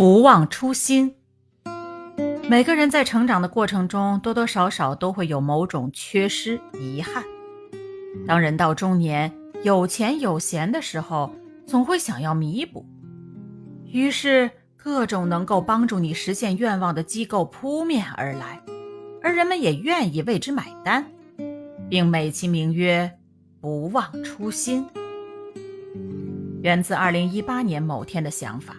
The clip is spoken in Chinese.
不忘初心。每个人在成长的过程中多多少少都会有某种缺失遗憾。当人到中年有钱有闲的时候总会想要弥补。于是各种能够帮助你实现愿望的机构扑面而来而人们也愿意为之买单并美其名曰不忘初心。源自二零一八年某天的想法。